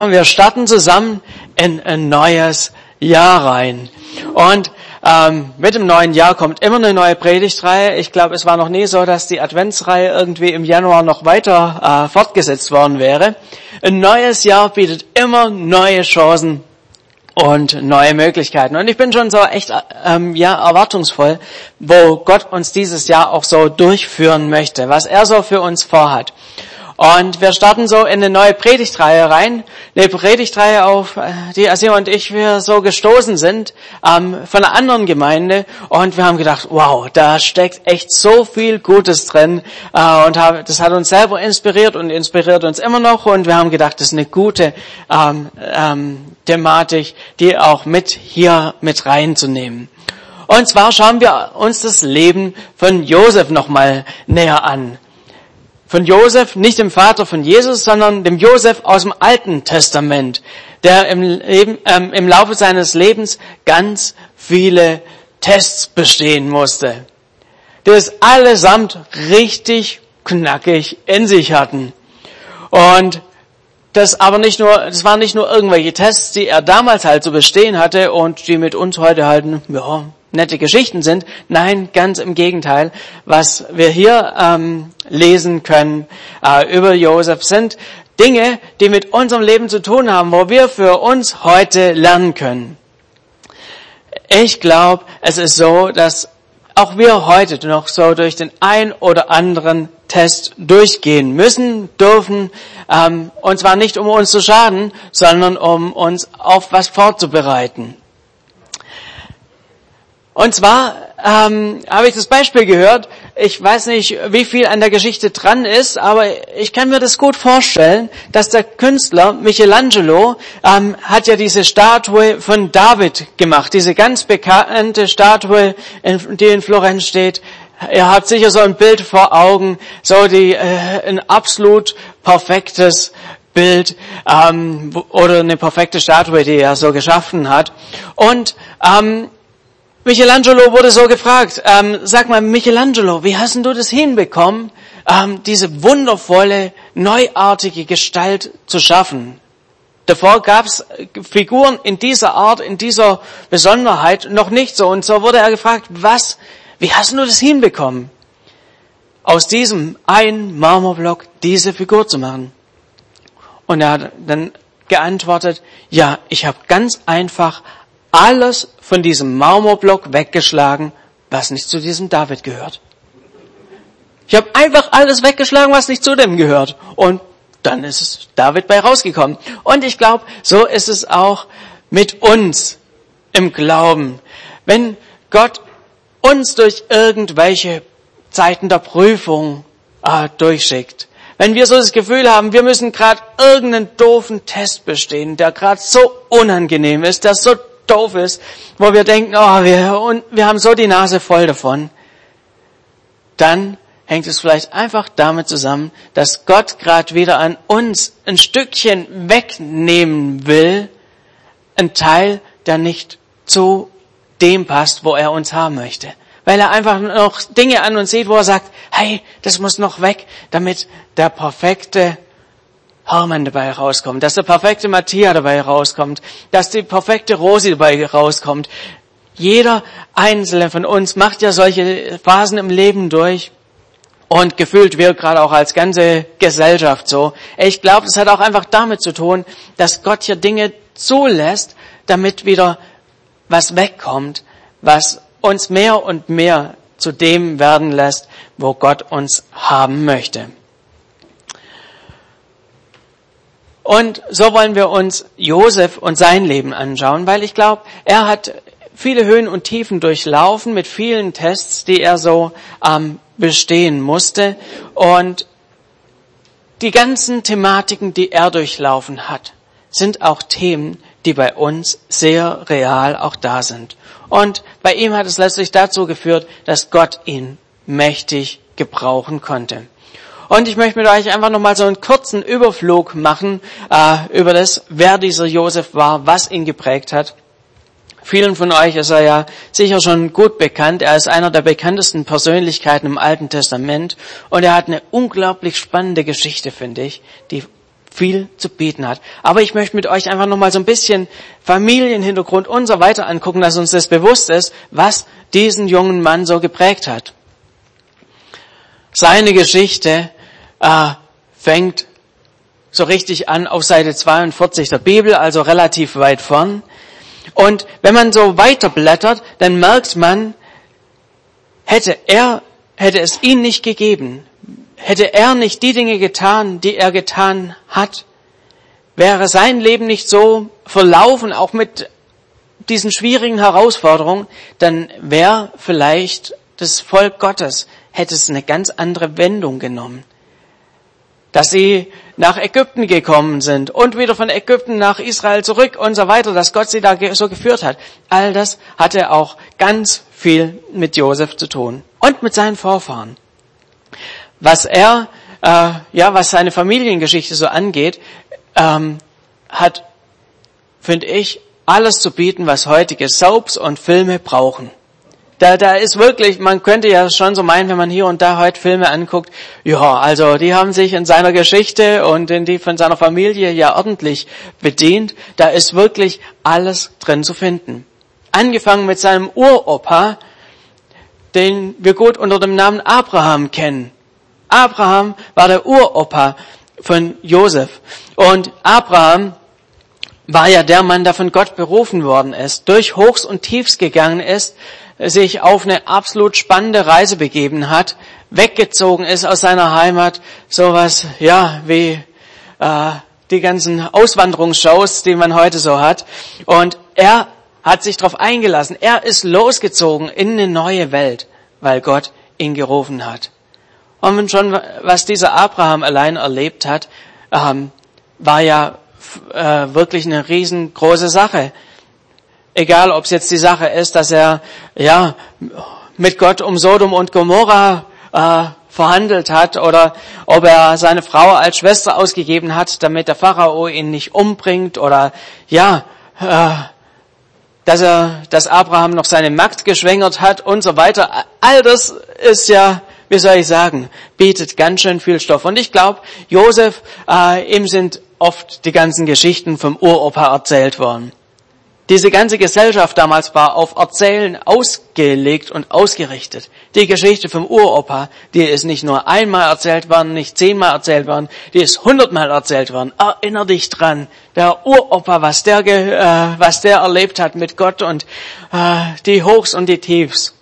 Und wir starten zusammen in ein neues Jahr rein. Und ähm, mit dem neuen Jahr kommt immer eine neue Predigtreihe. Ich glaube, es war noch nie so, dass die Adventsreihe irgendwie im Januar noch weiter äh, fortgesetzt worden wäre. Ein neues Jahr bietet immer neue Chancen und neue Möglichkeiten. Und ich bin schon so echt ähm, ja erwartungsvoll, wo Gott uns dieses Jahr auch so durchführen möchte, was er so für uns vorhat. Und wir starten so in eine neue Predigtreihe rein. Eine Predigtreihe, auf äh, die Asia und ich wir so gestoßen sind ähm, von einer anderen Gemeinde. Und wir haben gedacht, wow, da steckt echt so viel Gutes drin. Äh, und haben, das hat uns selber inspiriert und inspiriert uns immer noch. Und wir haben gedacht, das ist eine gute ähm, ähm, Thematik, die auch mit hier mit reinzunehmen. Und zwar schauen wir uns das Leben von Josef nochmal näher an von Josef, nicht dem Vater von Jesus, sondern dem Josef aus dem Alten Testament, der im, Leben, ähm, im Laufe seines Lebens ganz viele Tests bestehen musste, die es allesamt richtig knackig in sich hatten. Und das aber nicht nur, das waren nicht nur irgendwelche Tests, die er damals halt zu bestehen hatte und die mit uns heute halt, ja, nette Geschichten sind. Nein, ganz im Gegenteil. Was wir hier ähm, lesen können äh, über Josef sind Dinge, die mit unserem Leben zu tun haben, wo wir für uns heute lernen können. Ich glaube, es ist so, dass auch wir heute noch so durch den ein oder anderen Test durchgehen müssen, dürfen, ähm, und zwar nicht um uns zu schaden, sondern um uns auf was vorzubereiten. Und zwar ähm, habe ich das Beispiel gehört. Ich weiß nicht, wie viel an der Geschichte dran ist, aber ich kann mir das gut vorstellen, dass der Künstler Michelangelo ähm, hat ja diese Statue von David gemacht, diese ganz bekannte Statue, die in Florenz steht. Ihr habt sicher so ein Bild vor Augen, so die äh, ein absolut perfektes Bild ähm, oder eine perfekte Statue, die er so geschaffen hat. Und ähm, Michelangelo wurde so gefragt, ähm, sag mal Michelangelo, wie hast du das hinbekommen, ähm, diese wundervolle, neuartige Gestalt zu schaffen? Davor gab es Figuren in dieser Art, in dieser Besonderheit noch nicht so. Und so wurde er gefragt, was, wie hast du das hinbekommen, aus diesem einen Marmorblock diese Figur zu machen? Und er hat dann geantwortet, ja, ich habe ganz einfach alles von diesem Marmorblock weggeschlagen, was nicht zu diesem David gehört. Ich habe einfach alles weggeschlagen, was nicht zu dem gehört. Und dann ist David bei rausgekommen. Und ich glaube, so ist es auch mit uns im Glauben. Wenn Gott uns durch irgendwelche Zeiten der Prüfung äh, durchschickt, wenn wir so das Gefühl haben, wir müssen gerade irgendeinen doofen Test bestehen, der gerade so unangenehm ist, der so doof ist, wo wir denken, oh, wir, und wir haben so die Nase voll davon, dann hängt es vielleicht einfach damit zusammen, dass Gott gerade wieder an uns ein Stückchen wegnehmen will, ein Teil, der nicht zu dem passt, wo er uns haben möchte. Weil er einfach noch Dinge an uns sieht, wo er sagt, hey, das muss noch weg, damit der perfekte Hermann dabei rauskommt, dass der perfekte Matthias dabei rauskommt, dass die perfekte Rosi dabei rauskommt. Jeder einzelne von uns macht ja solche Phasen im Leben durch. Und gefühlt wir gerade auch als ganze Gesellschaft so. Ich glaube, es hat auch einfach damit zu tun, dass Gott hier Dinge zulässt, damit wieder was wegkommt, was uns mehr und mehr zu dem werden lässt, wo Gott uns haben möchte. Und so wollen wir uns Josef und sein Leben anschauen, weil ich glaube, er hat viele Höhen und Tiefen durchlaufen mit vielen Tests, die er so ähm, bestehen musste. Und die ganzen Thematiken, die er durchlaufen hat, sind auch Themen, die bei uns sehr real auch da sind. Und bei ihm hat es letztlich dazu geführt, dass Gott ihn mächtig gebrauchen konnte. Und ich möchte mit euch einfach nochmal so einen kurzen Überflug machen äh, über das, wer dieser Josef war, was ihn geprägt hat. Vielen von euch ist er ja sicher schon gut bekannt. Er ist einer der bekanntesten Persönlichkeiten im Alten Testament und er hat eine unglaublich spannende Geschichte, finde ich, die viel zu bieten hat. Aber ich möchte mit euch einfach nochmal so ein bisschen Familienhintergrund und so weiter angucken, dass uns das bewusst ist, was diesen jungen Mann so geprägt hat. Seine Geschichte äh, fängt so richtig an auf Seite 42 der Bibel, also relativ weit vorn. Und wenn man so weiterblättert, dann merkt man, hätte er, hätte es ihn nicht gegeben, hätte er nicht die Dinge getan, die er getan hat, wäre sein Leben nicht so verlaufen, auch mit diesen schwierigen Herausforderungen, dann wäre vielleicht das Volk Gottes, hätte es eine ganz andere Wendung genommen. Dass sie nach Ägypten gekommen sind und wieder von Ägypten nach Israel zurück und so weiter, dass Gott sie da so geführt hat. All das hatte auch ganz viel mit Josef zu tun und mit seinen Vorfahren was er, äh, ja, was seine Familiengeschichte so angeht, ähm, hat, finde ich, alles zu bieten, was heutige Soaps und Filme brauchen. Da, da ist wirklich, man könnte ja schon so meinen, wenn man hier und da heute Filme anguckt, ja, also die haben sich in seiner Geschichte und in die von seiner Familie ja ordentlich bedient. Da ist wirklich alles drin zu finden. Angefangen mit seinem Uropa, den wir gut unter dem Namen Abraham kennen. Abraham war der Uropa von Josef. Und Abraham war ja der Mann, der von Gott berufen worden ist, durch Hochs und Tiefs gegangen ist, sich auf eine absolut spannende Reise begeben hat, weggezogen ist aus seiner Heimat, sowas, ja, wie äh, die ganzen Auswanderungsshows, die man heute so hat. Und er hat sich darauf eingelassen. Er ist losgezogen in eine neue Welt, weil Gott ihn gerufen hat. Und schon, was dieser Abraham allein erlebt hat, ähm, war ja äh, wirklich eine riesengroße Sache. Egal, ob es jetzt die Sache ist, dass er ja mit Gott um Sodom und Gomorra äh, verhandelt hat oder ob er seine Frau als Schwester ausgegeben hat, damit der Pharao ihn nicht umbringt oder ja, äh, dass er, dass Abraham noch seine Magd geschwängert hat und so weiter. All das ist ja wie soll ich sagen, bietet ganz schön viel Stoff. Und ich glaube, Josef, äh, ihm sind oft die ganzen Geschichten vom Uropa erzählt worden. Diese ganze Gesellschaft damals war auf Erzählen ausgelegt und ausgerichtet. Die Geschichte vom Uropa, die ist nicht nur einmal erzählt worden, nicht zehnmal erzählt worden, die ist hundertmal erzählt worden. Erinner dich dran, der Uropa, was der, äh, was der erlebt hat mit Gott und äh, die Hochs und die Tiefs.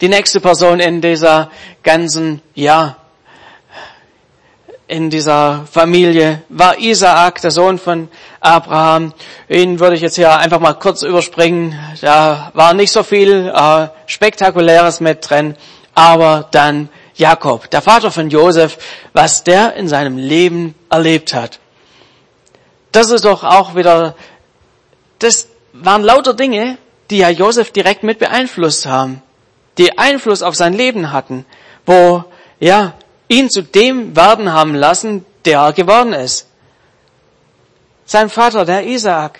Die nächste Person in dieser ganzen, ja, in dieser Familie war Isaak, der Sohn von Abraham. Ihn würde ich jetzt hier einfach mal kurz überspringen. Da war nicht so viel äh, Spektakuläres mit drin. Aber dann Jakob, der Vater von Josef, was der in seinem Leben erlebt hat. Das ist doch auch wieder, das waren lauter Dinge, die ja Josef direkt mit beeinflusst haben die Einfluss auf sein Leben hatten, wo, ja, ihn zu dem werden haben lassen, der er geworden ist. Sein Vater, der Isaak,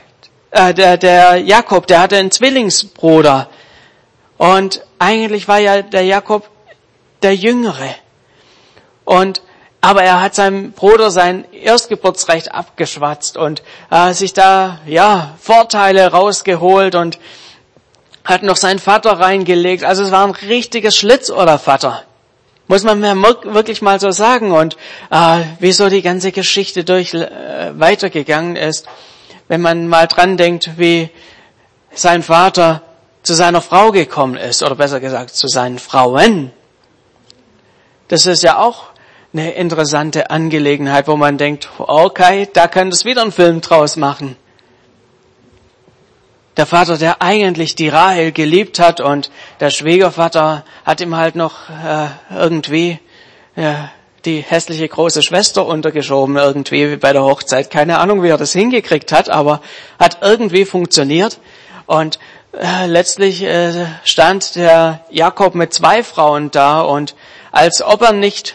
äh, der, der Jakob, der hatte einen Zwillingsbruder. Und eigentlich war ja der Jakob der Jüngere. Und aber er hat seinem Bruder sein Erstgeburtsrecht abgeschwatzt und äh, sich da ja Vorteile rausgeholt und hat noch seinen Vater reingelegt. Also es war ein richtiges Schlitzohrvater. Muss man mir wirklich mal so sagen. Und äh, wieso die ganze Geschichte durch äh, weitergegangen ist, wenn man mal dran denkt, wie sein Vater zu seiner Frau gekommen ist, oder besser gesagt zu seinen Frauen. Das ist ja auch eine interessante Angelegenheit, wo man denkt, okay, da könnte es wieder einen Film draus machen der Vater, der eigentlich die Rahel geliebt hat und der Schwiegervater hat ihm halt noch äh, irgendwie äh, die hässliche große Schwester untergeschoben irgendwie bei der Hochzeit. Keine Ahnung, wie er das hingekriegt hat, aber hat irgendwie funktioniert. Und äh, letztlich äh, stand der Jakob mit zwei Frauen da und als ob er nicht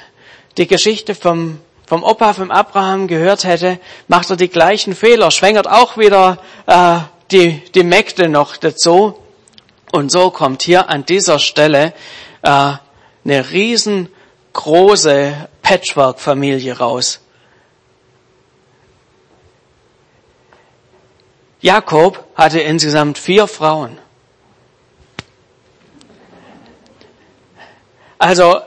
die Geschichte vom vom Opa, vom Abraham gehört hätte, macht er die gleichen Fehler, schwängert auch wieder äh, die, die Mägde noch dazu. Und so kommt hier an dieser Stelle äh, eine riesengroße Patchwork-Familie raus. Jakob hatte insgesamt vier Frauen. Also,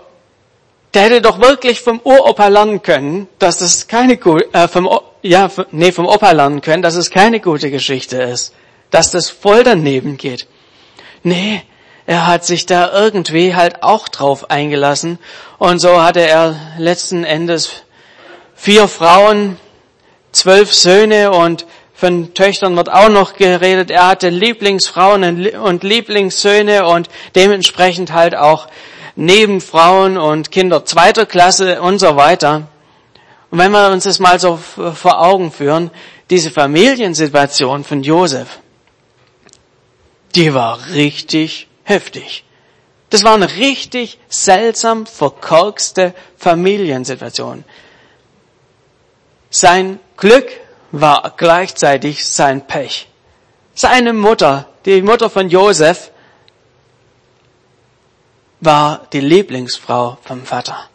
der hätte doch wirklich vom Uropa lernen können, dass das keine, äh, vom ja, nee, vom Opa lernen können, dass es keine gute Geschichte ist, dass das voll daneben geht. Nee, er hat sich da irgendwie halt auch drauf eingelassen und so hatte er letzten Endes vier Frauen, zwölf Söhne und von Töchtern wird auch noch geredet. Er hatte Lieblingsfrauen und Lieblingssöhne und dementsprechend halt auch Nebenfrauen und Kinder zweiter Klasse und so weiter. Und wenn wir uns das mal so vor Augen führen, diese Familiensituation von Josef, die war richtig heftig. Das war eine richtig seltsam verkorkste Familiensituation. Sein Glück war gleichzeitig sein Pech. Seine Mutter, die Mutter von Josef, war die Lieblingsfrau vom Vater.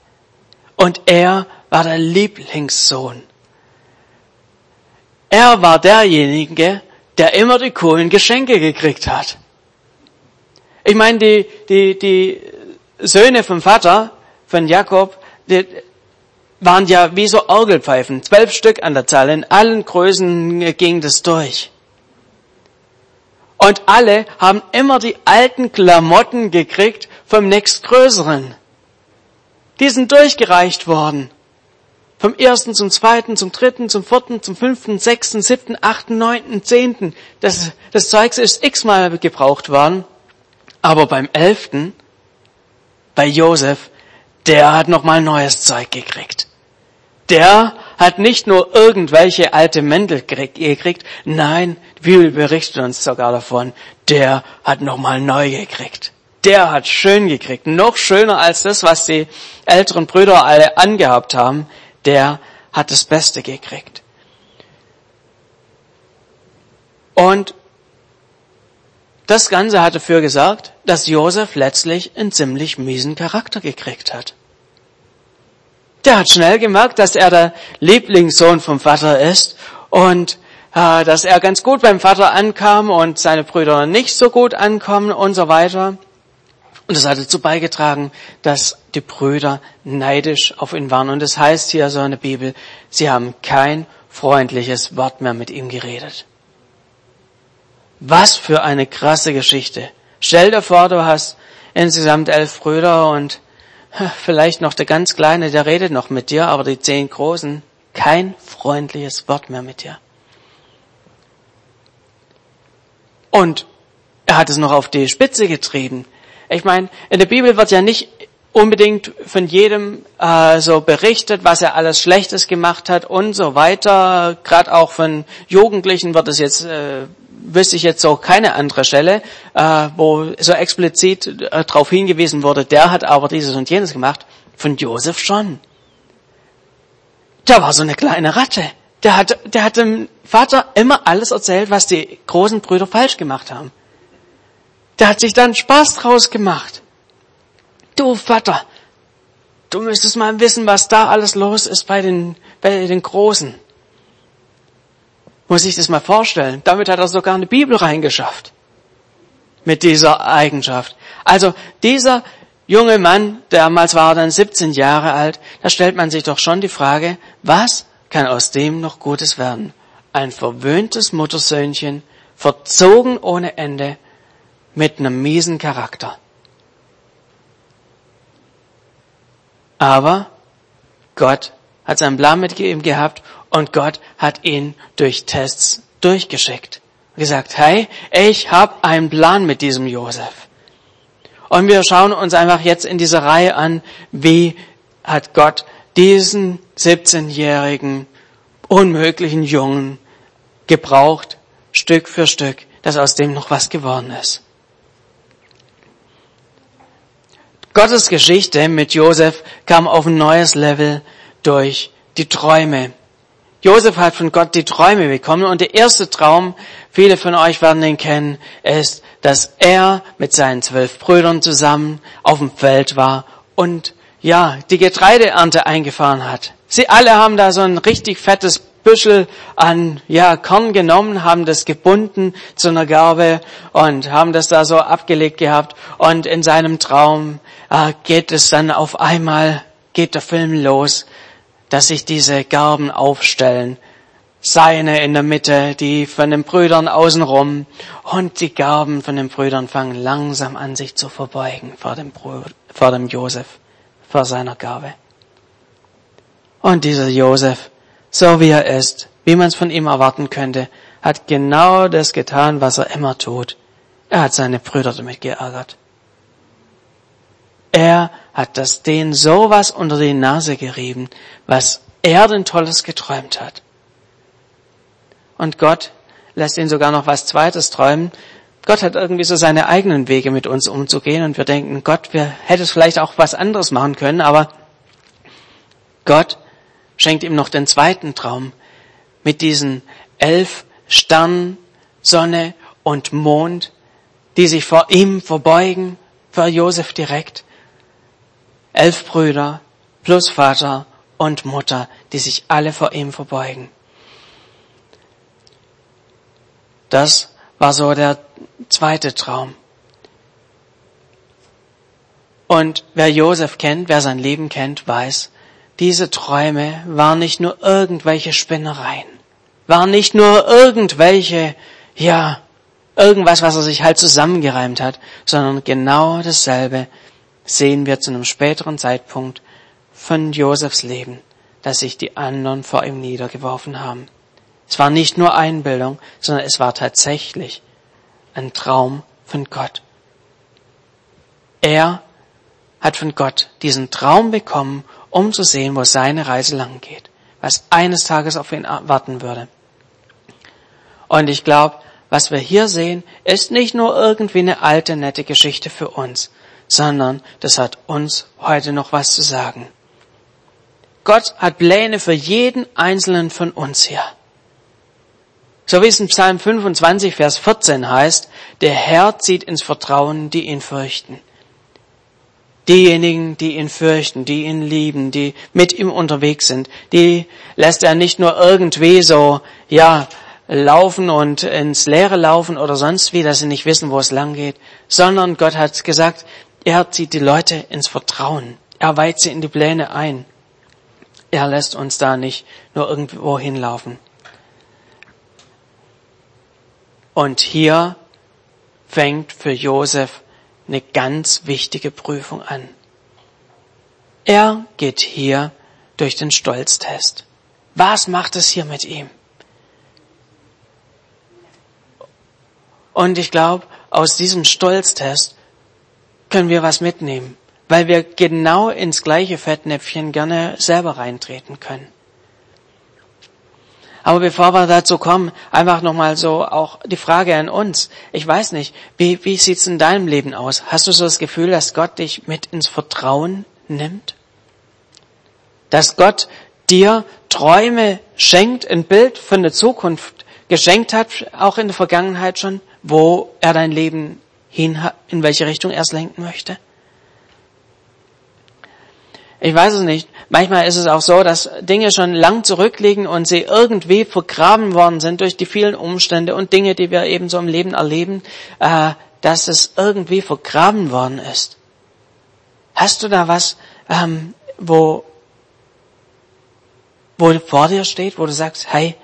Und er war der Lieblingssohn. Er war derjenige, der immer die coolen Geschenke gekriegt hat. Ich meine, die, die, die Söhne vom Vater, von Jakob, die waren ja wie so Orgelpfeifen, zwölf Stück an der Zahl, in allen Größen ging das durch. Und alle haben immer die alten Klamotten gekriegt vom nächstgrößeren. Die sind durchgereicht worden. Vom ersten zum zweiten, zum dritten, zum vierten, zum fünften, sechsten, siebten, achten, neunten, zehnten. Das, das Zeugs ist x-mal gebraucht worden. Aber beim elften, bei Josef, der hat nochmal neues Zeug gekriegt. Der hat nicht nur irgendwelche alte Mäntel gekriegt, nein, die Bibel berichtet uns sogar davon, der hat nochmal neu gekriegt. Der hat schön gekriegt, noch schöner als das, was die älteren Brüder alle angehabt haben der hat das Beste gekriegt. Und das Ganze hat dafür gesagt, dass Josef letztlich einen ziemlich miesen Charakter gekriegt hat. Der hat schnell gemerkt, dass er der Lieblingssohn vom Vater ist und äh, dass er ganz gut beim Vater ankam und seine Brüder nicht so gut ankommen und so weiter. Und das hat dazu beigetragen, dass die Brüder neidisch auf ihn waren. Und es das heißt hier so in der Bibel, sie haben kein freundliches Wort mehr mit ihm geredet. Was für eine krasse Geschichte. Stell dir vor, du hast insgesamt elf Brüder und vielleicht noch der ganz Kleine, der redet noch mit dir, aber die zehn Großen, kein freundliches Wort mehr mit dir. Und er hat es noch auf die Spitze getrieben. Ich meine, in der Bibel wird ja nicht unbedingt von jedem äh, so berichtet, was er alles Schlechtes gemacht hat und so weiter. Gerade auch von Jugendlichen wird es jetzt, äh, wüsste ich jetzt so keine andere Stelle, äh, wo so explizit äh, darauf hingewiesen wurde, der hat aber dieses und jenes gemacht. Von Josef schon. Der war so eine kleine Ratte. Der hat, der hat dem Vater immer alles erzählt, was die großen Brüder falsch gemacht haben. Der hat sich dann Spaß draus gemacht. Du Vater, du müsstest mal wissen, was da alles los ist bei den, bei den Großen. Muss ich das mal vorstellen. Damit hat er sogar eine Bibel reingeschafft. Mit dieser Eigenschaft. Also dieser junge Mann, damals war er dann 17 Jahre alt, da stellt man sich doch schon die Frage, was kann aus dem noch Gutes werden? Ein verwöhntes Muttersöhnchen, verzogen ohne Ende, mit einem miesen Charakter. Aber Gott hat seinen Plan mit ihm gehabt und Gott hat ihn durch Tests durchgeschickt. Gesagt, hey, ich habe einen Plan mit diesem Josef. Und wir schauen uns einfach jetzt in dieser Reihe an, wie hat Gott diesen 17-jährigen, unmöglichen Jungen gebraucht, Stück für Stück, dass aus dem noch was geworden ist. Gottes Geschichte mit Josef kam auf ein neues Level durch die Träume. Josef hat von Gott die Träume bekommen und der erste Traum, viele von euch werden den kennen, ist, dass er mit seinen zwölf Brüdern zusammen auf dem Feld war und ja, die Getreideernte eingefahren hat. Sie alle haben da so ein richtig fettes Büschel an ja, Korn genommen, haben das gebunden zu einer Garbe und haben das da so abgelegt gehabt. Und in seinem Traum geht es dann auf einmal, geht der Film los, dass sich diese Garben aufstellen. Seine in der Mitte, die von den Brüdern außenrum und die Garben von den Brüdern fangen langsam an sich zu verbeugen vor dem, Bruder, vor dem Josef, vor seiner Gabe. Und dieser Josef, so wie er ist, wie man es von ihm erwarten könnte, hat genau das getan, was er immer tut. Er hat seine Brüder damit geärgert. Er hat das denen sowas unter die Nase gerieben, was er denn Tolles geträumt hat. Und Gott lässt ihn sogar noch was Zweites träumen. Gott hat irgendwie so seine eigenen Wege mit uns umzugehen und wir denken, Gott, wir hätten vielleicht auch was anderes machen können, aber Gott schenkt ihm noch den zweiten Traum mit diesen elf Sternen, Sonne und Mond, die sich vor ihm verbeugen, vor Josef direkt. Elf Brüder plus Vater und Mutter, die sich alle vor ihm verbeugen. Das war so der zweite Traum. Und wer Josef kennt, wer sein Leben kennt, weiß, diese Träume waren nicht nur irgendwelche Spinnereien, waren nicht nur irgendwelche, ja, irgendwas, was er sich halt zusammengereimt hat, sondern genau dasselbe sehen wir zu einem späteren Zeitpunkt von Josefs Leben, dass sich die anderen vor ihm niedergeworfen haben. Es war nicht nur Einbildung, sondern es war tatsächlich ein Traum von Gott. Er hat von Gott diesen Traum bekommen um zu sehen, wo seine Reise lang geht, was eines Tages auf ihn warten würde. Und ich glaube, was wir hier sehen, ist nicht nur irgendwie eine alte, nette Geschichte für uns, sondern das hat uns heute noch was zu sagen. Gott hat Pläne für jeden einzelnen von uns hier. So wie es in Psalm 25, Vers 14 heißt, der Herr zieht ins Vertrauen, die ihn fürchten. Diejenigen, die ihn fürchten, die ihn lieben, die mit ihm unterwegs sind, die lässt er nicht nur irgendwie so, ja, laufen und ins Leere laufen oder sonst wie, dass sie nicht wissen, wo es lang geht, sondern Gott hat gesagt, er zieht die Leute ins Vertrauen. Er weiht sie in die Pläne ein. Er lässt uns da nicht nur irgendwo hinlaufen. Und hier fängt für Josef eine ganz wichtige Prüfung an. Er geht hier durch den Stolztest. Was macht es hier mit ihm? Und ich glaube, aus diesem Stolztest können wir was mitnehmen, weil wir genau ins gleiche Fettnäpfchen gerne selber reintreten können. Aber bevor wir dazu kommen, einfach nochmal so auch die Frage an uns. Ich weiß nicht, wie, wie sieht's in deinem Leben aus? Hast du so das Gefühl, dass Gott dich mit ins Vertrauen nimmt? Dass Gott dir Träume schenkt, ein Bild von der Zukunft geschenkt hat, auch in der Vergangenheit schon, wo er dein Leben hin, in welche Richtung er es lenken möchte? Ich weiß es nicht. Manchmal ist es auch so, dass Dinge schon lang zurückliegen und sie irgendwie vergraben worden sind durch die vielen Umstände und Dinge, die wir eben so im Leben erleben, äh, dass es irgendwie vergraben worden ist. Hast du da was, ähm, wo, wo vor dir steht, wo du sagst, hey,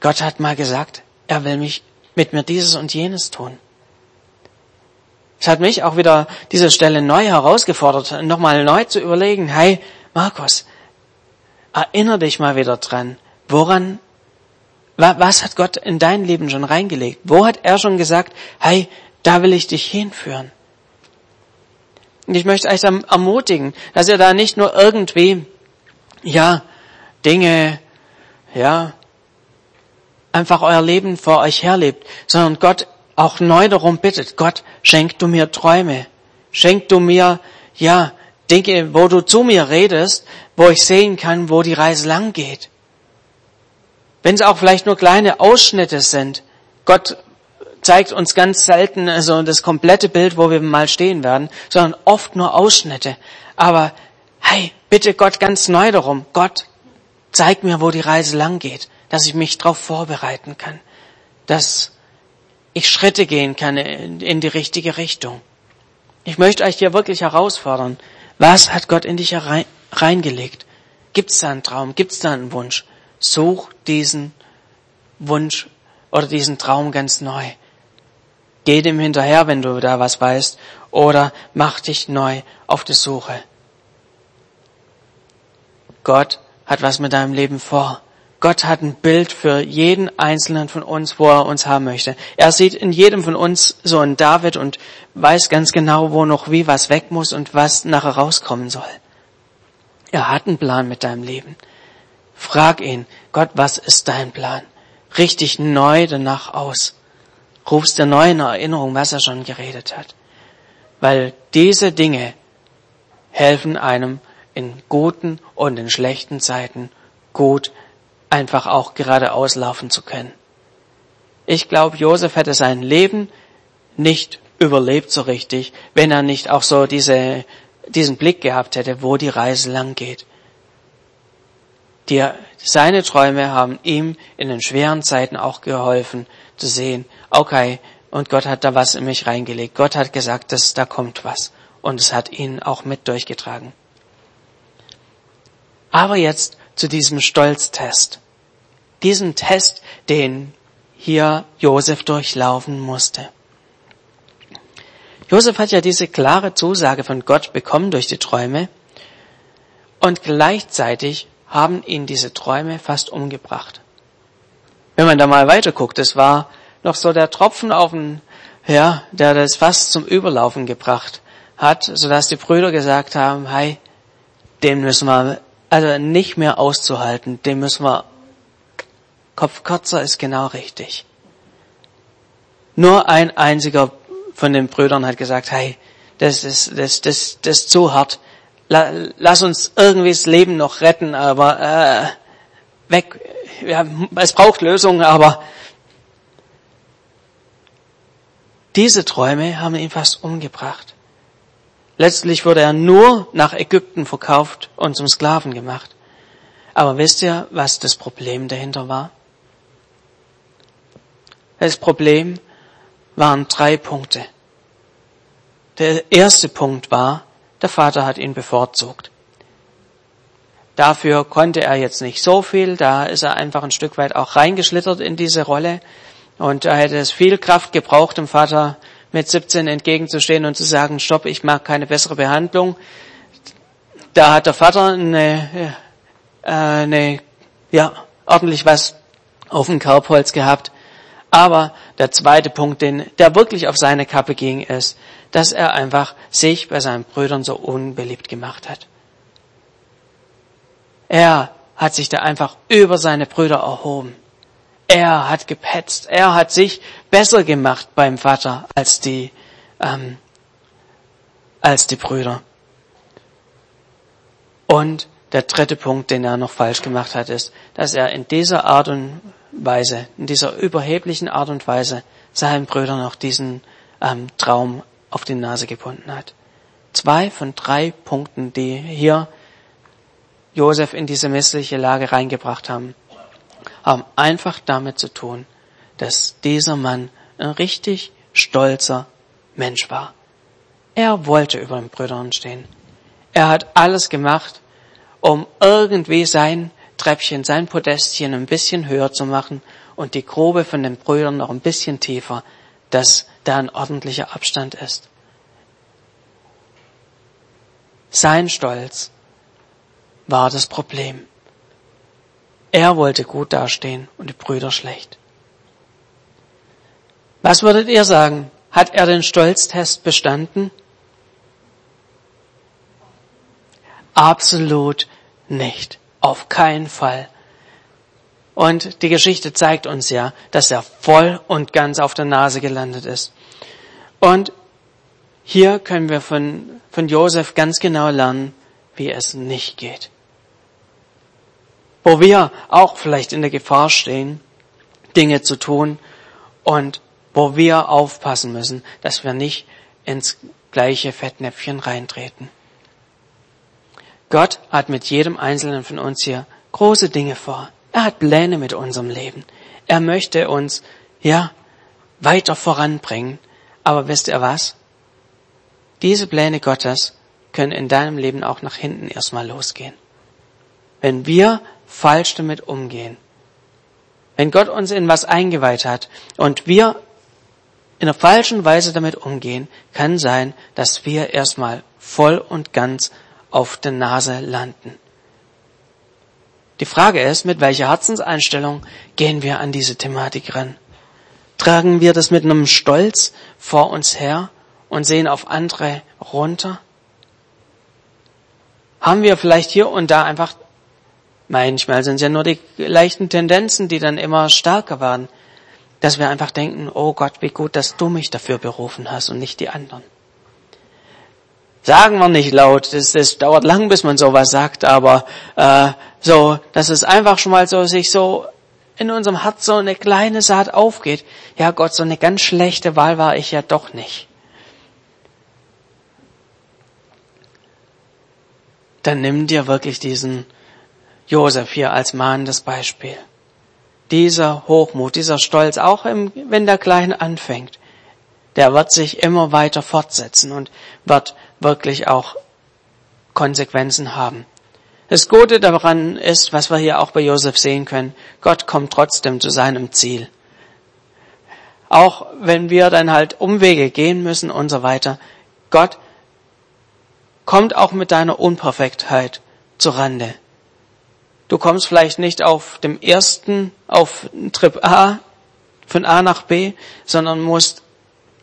Gott hat mal gesagt, er will mich mit mir dieses und jenes tun. Es hat mich auch wieder diese Stelle neu herausgefordert, nochmal neu zu überlegen, hey, Markus, erinnere dich mal wieder dran, woran, was hat Gott in dein Leben schon reingelegt? Wo hat er schon gesagt, hey, da will ich dich hinführen? Und ich möchte euch ermutigen, dass ihr da nicht nur irgendwie, ja, Dinge, ja, einfach euer Leben vor euch herlebt, sondern Gott auch neu darum bittet, Gott, schenk du mir Träume, schenk du mir, ja, Dinge, wo du zu mir redest, wo ich sehen kann, wo die Reise lang geht. Wenn es auch vielleicht nur kleine Ausschnitte sind. Gott zeigt uns ganz selten also das komplette Bild, wo wir mal stehen werden, sondern oft nur Ausschnitte. Aber hey, bitte Gott ganz neu darum. Gott, zeig mir, wo die Reise lang geht. dass ich mich darauf vorbereiten kann, dass ich Schritte gehen kann in die richtige Richtung. Ich möchte euch hier wirklich herausfordern. Was hat Gott in dich reingelegt? Gibt es da einen Traum? Gibt es da einen Wunsch? Such diesen Wunsch oder diesen Traum ganz neu. Geh dem hinterher, wenn du da was weißt, oder mach dich neu auf die Suche. Gott hat was mit deinem Leben vor. Gott hat ein Bild für jeden einzelnen von uns, wo er uns haben möchte. Er sieht in jedem von uns so einen David und weiß ganz genau, wo noch wie was weg muss und was nachher rauskommen soll. Er hat einen Plan mit deinem Leben. Frag ihn, Gott, was ist dein Plan? Richtig neu danach aus. Rufst dir neu in Erinnerung, was er schon geredet hat. Weil diese Dinge helfen einem in guten und in schlechten Zeiten gut einfach auch geradeaus laufen zu können. Ich glaube, Josef hätte sein Leben nicht überlebt so richtig, wenn er nicht auch so diese, diesen Blick gehabt hätte, wo die Reise lang geht. Die, seine Träume haben ihm in den schweren Zeiten auch geholfen zu sehen, okay, und Gott hat da was in mich reingelegt. Gott hat gesagt, dass da kommt was. Und es hat ihn auch mit durchgetragen. Aber jetzt zu diesem Stolztest. Diesen Test, den hier Josef durchlaufen musste. Josef hat ja diese klare Zusage von Gott bekommen durch die Träume und gleichzeitig haben ihn diese Träume fast umgebracht. Wenn man da mal weiterguckt, es war noch so der Tropfen auf den, ja, der das fast zum Überlaufen gebracht hat, sodass die Brüder gesagt haben, hey, den müssen wir, also nicht mehr auszuhalten, den müssen wir, Kopf kürzer ist genau richtig. Nur ein einziger von den Brüdern hat gesagt, hey, das ist, das, das, das ist zu hart. Lass uns irgendwie das Leben noch retten, aber äh, weg. Ja, es braucht Lösungen, aber diese Träume haben ihn fast umgebracht. Letztlich wurde er nur nach Ägypten verkauft und zum Sklaven gemacht. Aber wisst ihr, was das Problem dahinter war? Das Problem waren drei Punkte. Der erste Punkt war, der Vater hat ihn bevorzugt. Dafür konnte er jetzt nicht so viel, da ist er einfach ein Stück weit auch reingeschlittert in diese Rolle. Und da hätte es viel Kraft gebraucht, dem Vater mit 17 entgegenzustehen und zu sagen, stopp, ich mag keine bessere Behandlung. Da hat der Vater eine, äh, eine ja, ordentlich was auf dem Kerbholz gehabt. Aber der zweite Punkt, den, der wirklich auf seine Kappe ging, ist, dass er einfach sich bei seinen Brüdern so unbeliebt gemacht hat. Er hat sich da einfach über seine Brüder erhoben. Er hat gepetzt. Er hat sich besser gemacht beim Vater als die, ähm, als die Brüder. Und der dritte Punkt, den er noch falsch gemacht hat, ist, dass er in dieser Art und Weise, in dieser überheblichen Art und Weise seinen Brüdern auch diesen ähm, Traum auf die Nase gebunden hat. Zwei von drei Punkten, die hier Josef in diese missliche Lage reingebracht haben, haben einfach damit zu tun, dass dieser Mann ein richtig stolzer Mensch war. Er wollte über den Brüdern stehen. Er hat alles gemacht, um irgendwie sein Treppchen, sein Podestchen ein bisschen höher zu machen und die Grube von den Brüdern noch ein bisschen tiefer, dass da ein ordentlicher Abstand ist. Sein Stolz war das Problem. Er wollte gut dastehen und die Brüder schlecht. Was würdet ihr sagen? Hat er den Stolztest bestanden? Absolut nicht. Auf keinen Fall. Und die Geschichte zeigt uns ja, dass er voll und ganz auf der Nase gelandet ist. Und hier können wir von, von Josef ganz genau lernen, wie es nicht geht. Wo wir auch vielleicht in der Gefahr stehen, Dinge zu tun und wo wir aufpassen müssen, dass wir nicht ins gleiche Fettnäpfchen reintreten. Gott hat mit jedem Einzelnen von uns hier große Dinge vor. Er hat Pläne mit unserem Leben. Er möchte uns, ja, weiter voranbringen. Aber wisst ihr was? Diese Pläne Gottes können in deinem Leben auch nach hinten erstmal losgehen. Wenn wir falsch damit umgehen. Wenn Gott uns in was eingeweiht hat und wir in der falschen Weise damit umgehen, kann sein, dass wir erstmal voll und ganz auf der Nase landen. Die Frage ist, mit welcher Herzenseinstellung gehen wir an diese Thematik ran? Tragen wir das mit einem Stolz vor uns her und sehen auf andere runter? Haben wir vielleicht hier und da einfach, manchmal sind es ja nur die leichten Tendenzen, die dann immer stärker werden, dass wir einfach denken, oh Gott, wie gut, dass du mich dafür berufen hast und nicht die anderen. Sagen wir nicht laut, das, das dauert lang, bis man sowas sagt, aber äh, so, dass es einfach schon mal so sich so in unserem Herz so eine kleine Saat aufgeht. Ja Gott, so eine ganz schlechte Wahl war ich ja doch nicht. Dann nimm dir wirklich diesen Josef hier als mahnendes Beispiel. Dieser Hochmut, dieser Stolz, auch im, wenn der Klein anfängt, der wird sich immer weiter fortsetzen und wird wirklich auch Konsequenzen haben. Das Gute daran ist, was wir hier auch bei Josef sehen können, Gott kommt trotzdem zu seinem Ziel. Auch wenn wir dann halt Umwege gehen müssen und so weiter, Gott kommt auch mit deiner Unperfektheit zu Rande. Du kommst vielleicht nicht auf dem ersten, auf Trip A, von A nach B, sondern musst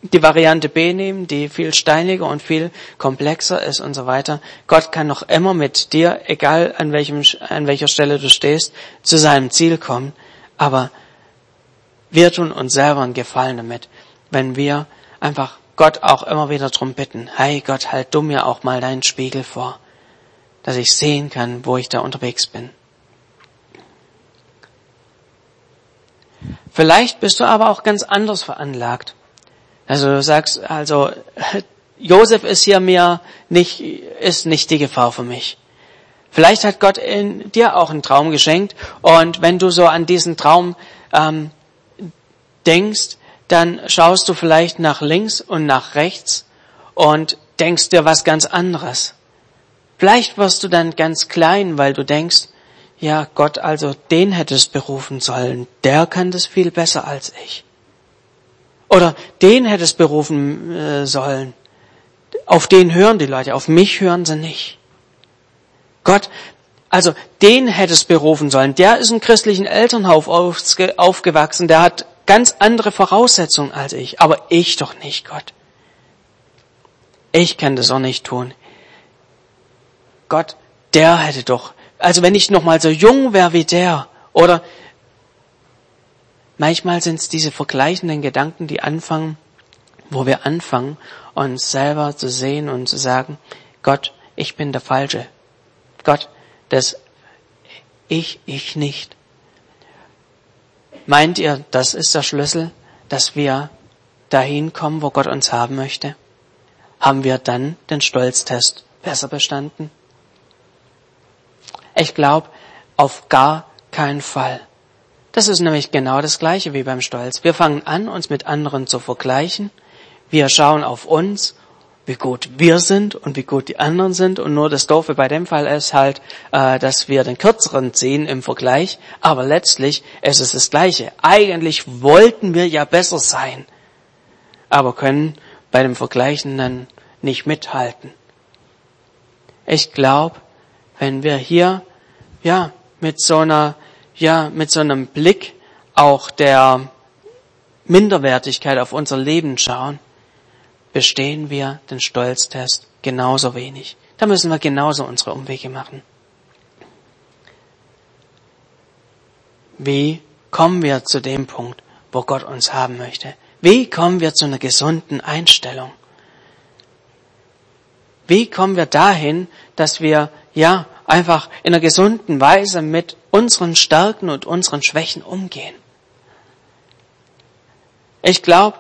die Variante B nehmen, die viel steiniger und viel komplexer ist und so weiter. Gott kann noch immer mit dir, egal an, welchem, an welcher Stelle du stehst, zu seinem Ziel kommen. Aber wir tun uns selber einen Gefallen damit, wenn wir einfach Gott auch immer wieder drum bitten. Hey Gott, halt du mir auch mal deinen Spiegel vor, dass ich sehen kann, wo ich da unterwegs bin. Vielleicht bist du aber auch ganz anders veranlagt. Also du sagst, also Josef ist hier mir nicht, ist nicht die Gefahr für mich. Vielleicht hat Gott in dir auch einen Traum geschenkt und wenn du so an diesen Traum ähm, denkst, dann schaust du vielleicht nach links und nach rechts und denkst dir was ganz anderes. Vielleicht wirst du dann ganz klein, weil du denkst, ja Gott, also den hättest berufen sollen, der kann das viel besser als ich. Oder den hätte es berufen äh, sollen. Auf den hören die Leute, auf mich hören sie nicht. Gott, also den hätte es berufen sollen. Der ist im christlichen Elternhaus aufgewachsen, der hat ganz andere Voraussetzungen als ich, aber ich doch nicht, Gott. Ich kann das auch nicht tun. Gott, der hätte doch, also wenn ich noch mal so jung wäre wie der, oder Manchmal sind es diese vergleichenden Gedanken, die anfangen, wo wir anfangen, uns selber zu sehen und zu sagen, Gott, ich bin der Falsche. Gott, das ich, ich nicht. Meint ihr, das ist der Schlüssel, dass wir dahin kommen, wo Gott uns haben möchte? Haben wir dann den Stolztest besser bestanden? Ich glaube, auf gar keinen Fall. Das ist nämlich genau das Gleiche wie beim Stolz. Wir fangen an, uns mit anderen zu vergleichen. Wir schauen auf uns, wie gut wir sind und wie gut die anderen sind. Und nur das Doofe bei dem Fall ist halt, äh, dass wir den kürzeren ziehen im Vergleich. Aber letztlich ist es das Gleiche. Eigentlich wollten wir ja besser sein, aber können bei dem Vergleichen dann nicht mithalten. Ich glaube, wenn wir hier ja mit so einer ja, mit so einem Blick auch der Minderwertigkeit auf unser Leben schauen, bestehen wir den Stolztest genauso wenig. Da müssen wir genauso unsere Umwege machen. Wie kommen wir zu dem Punkt, wo Gott uns haben möchte? Wie kommen wir zu einer gesunden Einstellung? Wie kommen wir dahin, dass wir, ja, einfach in einer gesunden Weise mit unseren Stärken und unseren Schwächen umgehen. Ich glaube,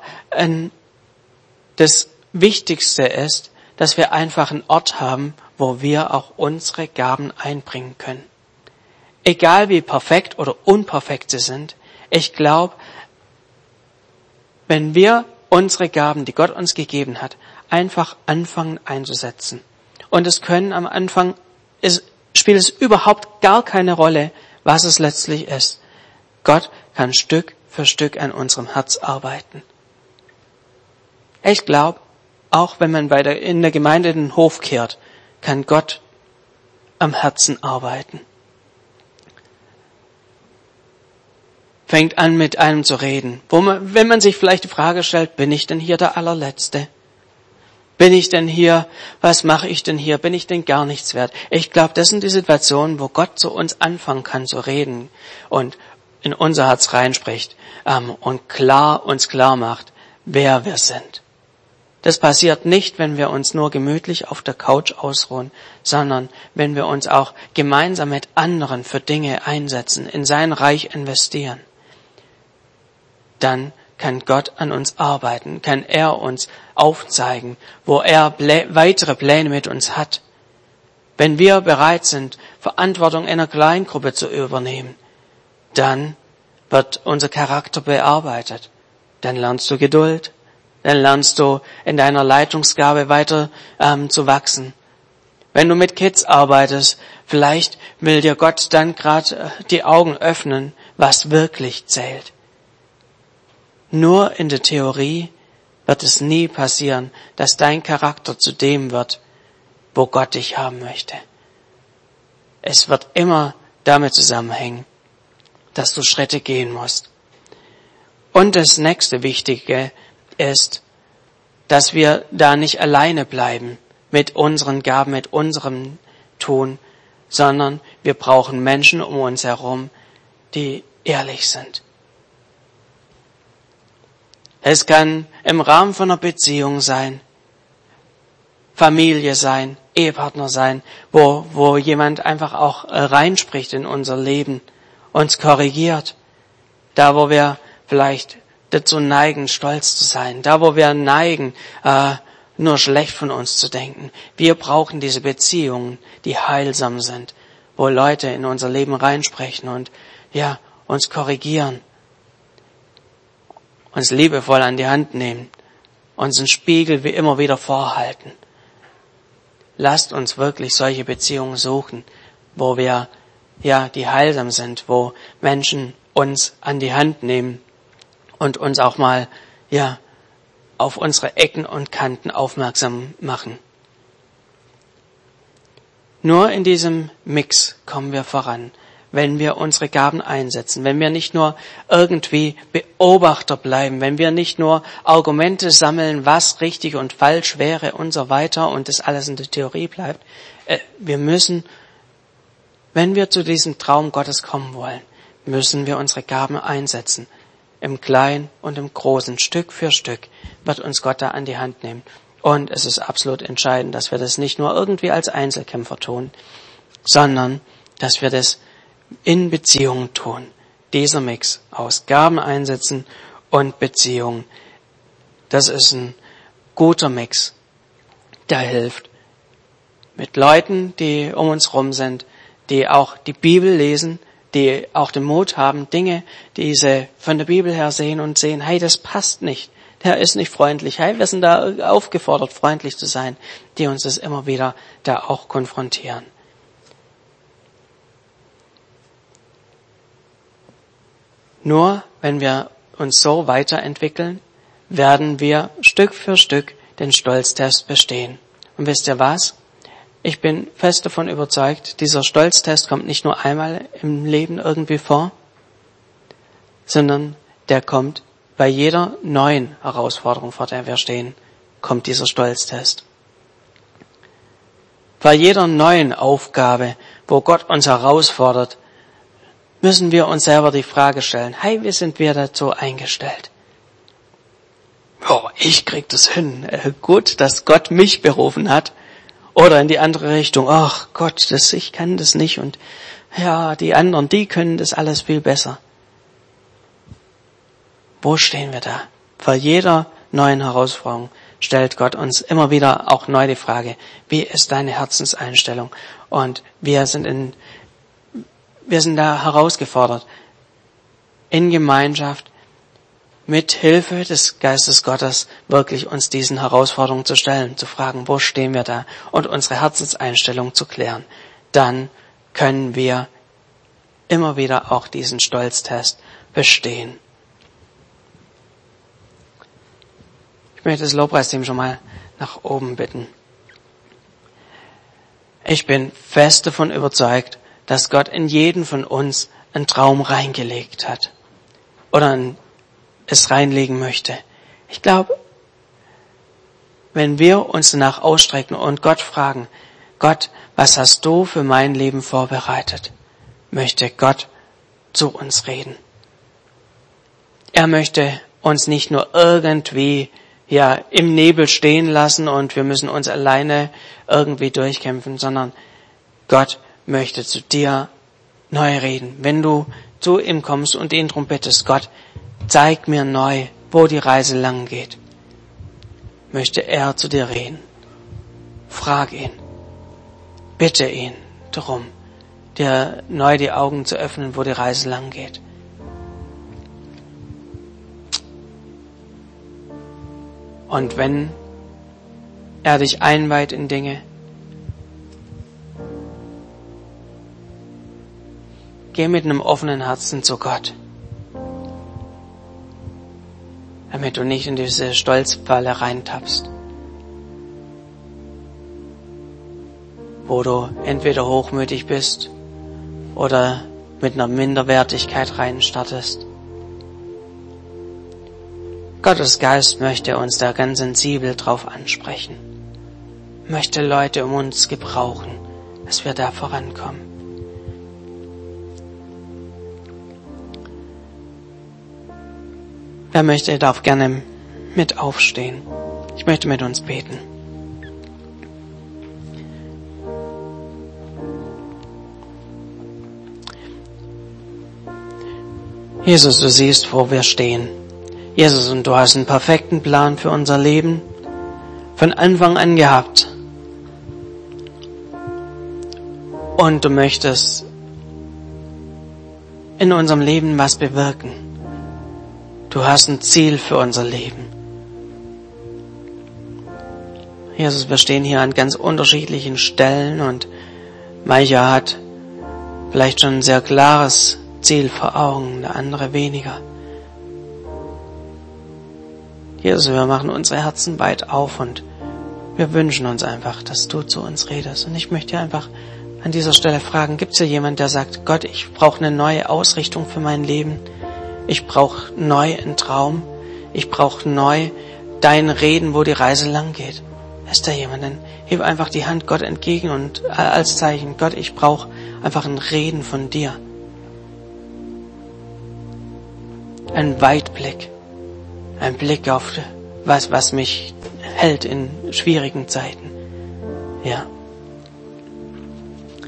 das Wichtigste ist, dass wir einfach einen Ort haben, wo wir auch unsere Gaben einbringen können. egal wie perfekt oder unperfekt sie sind, ich glaube, wenn wir unsere Gaben, die Gott uns gegeben hat, einfach anfangen einzusetzen. Und es können am Anfang, es spielt es überhaupt gar keine Rolle, was es letztlich ist. Gott kann Stück für Stück an unserem Herz arbeiten. Ich glaube, auch wenn man bei der, in der Gemeinde den Hof kehrt, kann Gott am Herzen arbeiten. Fängt an, mit einem zu reden. Man, wenn man sich vielleicht die Frage stellt, bin ich denn hier der allerletzte? Bin ich denn hier? Was mache ich denn hier? Bin ich denn gar nichts wert? Ich glaube, das sind die Situationen, wo Gott zu uns anfangen kann zu reden und in unser Herz reinspricht ähm, und klar uns klar macht, wer wir sind. Das passiert nicht, wenn wir uns nur gemütlich auf der Couch ausruhen, sondern wenn wir uns auch gemeinsam mit anderen für Dinge einsetzen, in sein Reich investieren. Dann kann Gott an uns arbeiten, kann er uns aufzeigen, wo er weitere Pläne mit uns hat. Wenn wir bereit sind, Verantwortung in einer Kleingruppe zu übernehmen, dann wird unser Charakter bearbeitet. Dann lernst du Geduld, dann lernst du in deiner Leitungsgabe weiter ähm, zu wachsen. Wenn du mit Kids arbeitest, vielleicht will dir Gott dann gerade äh, die Augen öffnen, was wirklich zählt. Nur in der Theorie wird es nie passieren, dass dein Charakter zu dem wird, wo Gott dich haben möchte. Es wird immer damit zusammenhängen, dass du Schritte gehen musst. Und das nächste Wichtige ist, dass wir da nicht alleine bleiben mit unseren Gaben, mit unserem Tun, sondern wir brauchen Menschen um uns herum, die ehrlich sind. Es kann im Rahmen von einer Beziehung sein, Familie sein, Ehepartner sein, wo, wo jemand einfach auch äh, reinspricht in unser Leben, uns korrigiert. Da, wo wir vielleicht dazu neigen, stolz zu sein, da wo wir neigen, äh, nur schlecht von uns zu denken. Wir brauchen diese Beziehungen, die heilsam sind, wo Leute in unser Leben reinsprechen und ja, uns korrigieren, uns liebevoll an die Hand nehmen, uns einen Spiegel wie immer wieder vorhalten. Lasst uns wirklich solche Beziehungen suchen, wo wir ja, die heilsam sind, wo Menschen uns an die Hand nehmen und uns auch mal, ja, auf unsere Ecken und Kanten aufmerksam machen. Nur in diesem Mix kommen wir voran, wenn wir unsere Gaben einsetzen, wenn wir nicht nur irgendwie Beobachter bleiben, wenn wir nicht nur Argumente sammeln, was richtig und falsch wäre und so weiter und das alles in der Theorie bleibt. Äh, wir müssen, wenn wir zu diesem Traum Gottes kommen wollen, müssen wir unsere Gaben einsetzen im Kleinen und im Großen, Stück für Stück, wird uns Gott da an die Hand nehmen. Und es ist absolut entscheidend, dass wir das nicht nur irgendwie als Einzelkämpfer tun, sondern dass wir das in Beziehungen tun. Dieser Mix aus Gaben einsetzen und Beziehungen, das ist ein guter Mix, der hilft. Mit Leuten, die um uns rum sind, die auch die Bibel lesen, die auch den Mut haben, Dinge, die sie von der Bibel her sehen und sehen, hey, das passt nicht. Der ist nicht freundlich. Hey, wir sind da aufgefordert, freundlich zu sein, die uns das immer wieder da auch konfrontieren. Nur wenn wir uns so weiterentwickeln, werden wir Stück für Stück den Stolztest bestehen. Und wisst ihr was? Ich bin fest davon überzeugt, dieser Stolztest kommt nicht nur einmal im Leben irgendwie vor, sondern der kommt bei jeder neuen Herausforderung, vor der wir stehen, kommt dieser Stolztest. Bei jeder neuen Aufgabe, wo Gott uns herausfordert, müssen wir uns selber die Frage stellen, hey, wie sind wir dazu eingestellt? Oh, ich krieg das hin. Äh, gut, dass Gott mich berufen hat. Oder in die andere Richtung, ach Gott, das, ich kann das nicht und ja, die anderen, die können das alles viel besser. Wo stehen wir da? Vor jeder neuen Herausforderung stellt Gott uns immer wieder auch neu die Frage, wie ist deine Herzenseinstellung? Und wir sind in, wir sind da herausgefordert, in Gemeinschaft mit Hilfe des Geistes Gottes wirklich uns diesen Herausforderungen zu stellen, zu fragen, wo stehen wir da und unsere Herzenseinstellung zu klären. Dann können wir immer wieder auch diesen Stolztest bestehen. Ich möchte das Lobpreisteam schon mal nach oben bitten. Ich bin fest davon überzeugt, dass Gott in jeden von uns einen Traum reingelegt hat oder es reinlegen möchte. Ich glaube, wenn wir uns danach ausstrecken und Gott fragen, Gott, was hast du für mein Leben vorbereitet? Möchte Gott zu uns reden. Er möchte uns nicht nur irgendwie ja im Nebel stehen lassen und wir müssen uns alleine irgendwie durchkämpfen, sondern Gott möchte zu dir neu reden. Wenn du zu ihm kommst und ihn drum bittest, Gott, zeig mir neu, wo die Reise lang geht, möchte er zu dir reden. Frag ihn. Bitte ihn darum, dir neu die Augen zu öffnen, wo die Reise lang geht. Und wenn er dich einweiht in Dinge, geh mit einem offenen Herzen zu Gott. Damit du nicht in diese Stolzfalle reintappst. Wo du entweder hochmütig bist oder mit einer Minderwertigkeit reinstartest. Gottes Geist möchte uns da ganz sensibel drauf ansprechen, möchte Leute um uns gebrauchen, dass wir da vorankommen. Wer möchte, darf gerne mit aufstehen. Ich möchte mit uns beten. Jesus, du siehst, wo wir stehen. Jesus, und du hast einen perfekten Plan für unser Leben von Anfang an gehabt. Und du möchtest in unserem Leben was bewirken. Du hast ein Ziel für unser Leben. Jesus, wir stehen hier an ganz unterschiedlichen Stellen und mancher hat vielleicht schon ein sehr klares Ziel vor Augen, der andere weniger. Jesus, wir machen unsere Herzen weit auf und wir wünschen uns einfach, dass du zu uns redest. Und ich möchte einfach an dieser Stelle fragen, gibt es hier jemand, der sagt, Gott, ich brauche eine neue Ausrichtung für mein Leben. Ich brauche neu einen Traum. Ich brauche neu dein Reden, wo die Reise lang geht. Ist da jemand? Dann heb einfach die Hand Gott entgegen und als Zeichen, Gott, ich brauche einfach ein Reden von dir. Ein Weitblick ein Blick auf was, was mich hält in schwierigen Zeiten. Ja.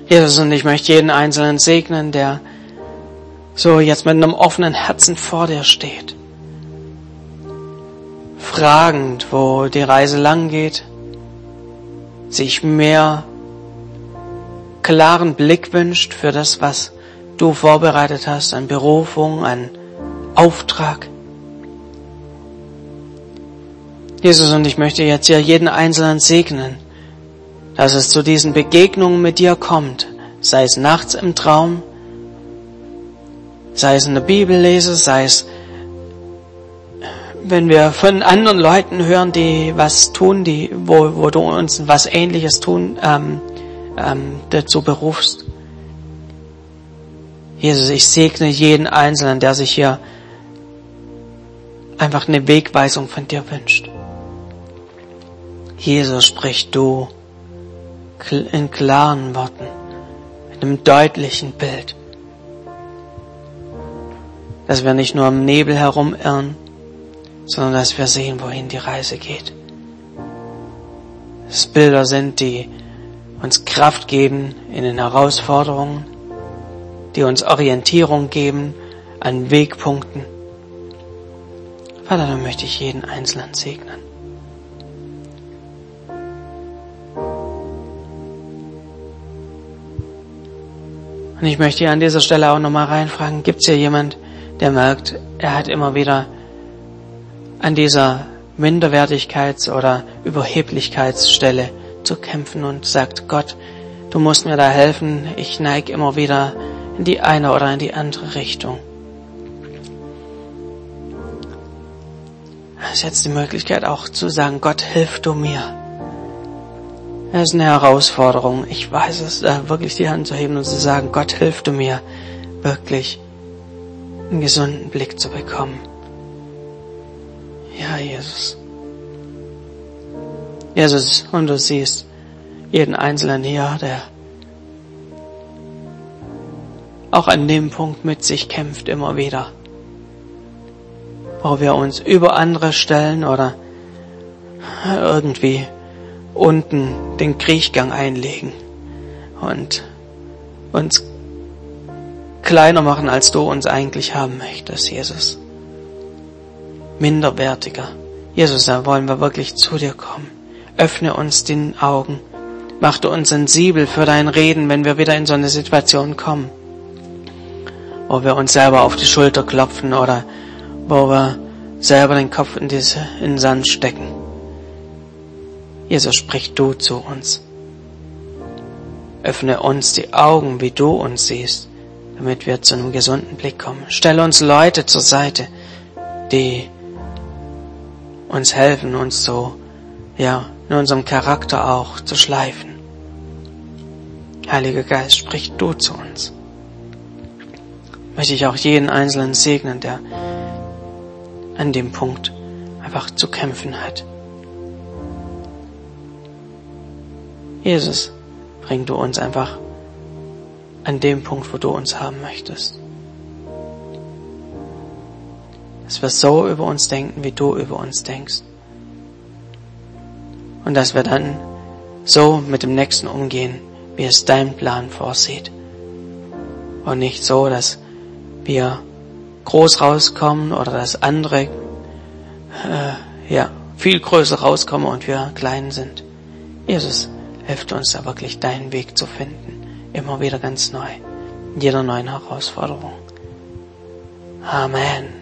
Jesus, und ich möchte jeden Einzelnen segnen, der so jetzt mit einem offenen Herzen vor dir steht. Fragend, wo die Reise lang geht, sich mehr klaren Blick wünscht für das, was du vorbereitet hast, an Berufung, an Auftrag. Jesus, und ich möchte jetzt ja jeden Einzelnen segnen, dass es zu diesen Begegnungen mit dir kommt, sei es nachts im Traum, sei es in der Bibel lese, sei es, wenn wir von anderen Leuten hören, die was tun, die, wo, wo du uns was Ähnliches tun, ähm, ähm, dazu berufst. Jesus, ich segne jeden Einzelnen, der sich hier einfach eine Wegweisung von dir wünscht. Jesus spricht du in klaren Worten, mit einem deutlichen Bild, dass wir nicht nur im Nebel herumirren, sondern dass wir sehen, wohin die Reise geht. Dass Bilder sind, die uns Kraft geben in den Herausforderungen, die uns Orientierung geben an Wegpunkten. Vater, dann möchte ich jeden Einzelnen segnen. Und ich möchte hier an dieser Stelle auch nochmal reinfragen, gibt es hier jemand, der merkt, er hat immer wieder an dieser Minderwertigkeits- oder Überheblichkeitsstelle zu kämpfen und sagt, Gott, du musst mir da helfen, ich neige immer wieder in die eine oder in die andere Richtung. Es ist jetzt die Möglichkeit auch zu sagen, Gott, hilf du mir. Es ist eine Herausforderung. Ich weiß es, da wirklich die Hand zu heben und zu sagen, Gott, hilf du mir, wirklich einen gesunden Blick zu bekommen. Ja, Jesus. Jesus, und du siehst jeden Einzelnen hier, der auch an dem Punkt mit sich kämpft immer wieder, wo wir uns über andere stellen oder irgendwie unten den Kriechgang einlegen und uns kleiner machen, als du uns eigentlich haben möchtest, Jesus. Minderwertiger. Jesus, da wollen wir wirklich zu dir kommen. Öffne uns den Augen. Mach du uns sensibel für dein Reden, wenn wir wieder in so eine Situation kommen, wo wir uns selber auf die Schulter klopfen oder wo wir selber den Kopf in, diese, in den Sand stecken. Jesus, sprich du zu uns. Öffne uns die Augen, wie du uns siehst, damit wir zu einem gesunden Blick kommen. Stell uns Leute zur Seite, die uns helfen, uns so, ja, in unserem Charakter auch zu schleifen. Heiliger Geist, sprich du zu uns. Möchte ich auch jeden Einzelnen segnen, der an dem Punkt einfach zu kämpfen hat. Jesus, bring du uns einfach an dem Punkt, wo du uns haben möchtest. Dass wir so über uns denken, wie du über uns denkst. Und dass wir dann so mit dem Nächsten umgehen, wie es dein Plan vorsieht. Und nicht so, dass wir groß rauskommen oder dass andere äh, ja viel größer rauskommen und wir klein sind. Jesus, hilft uns da wirklich deinen Weg zu finden, immer wieder ganz neu, in jeder neuen Herausforderung. Amen.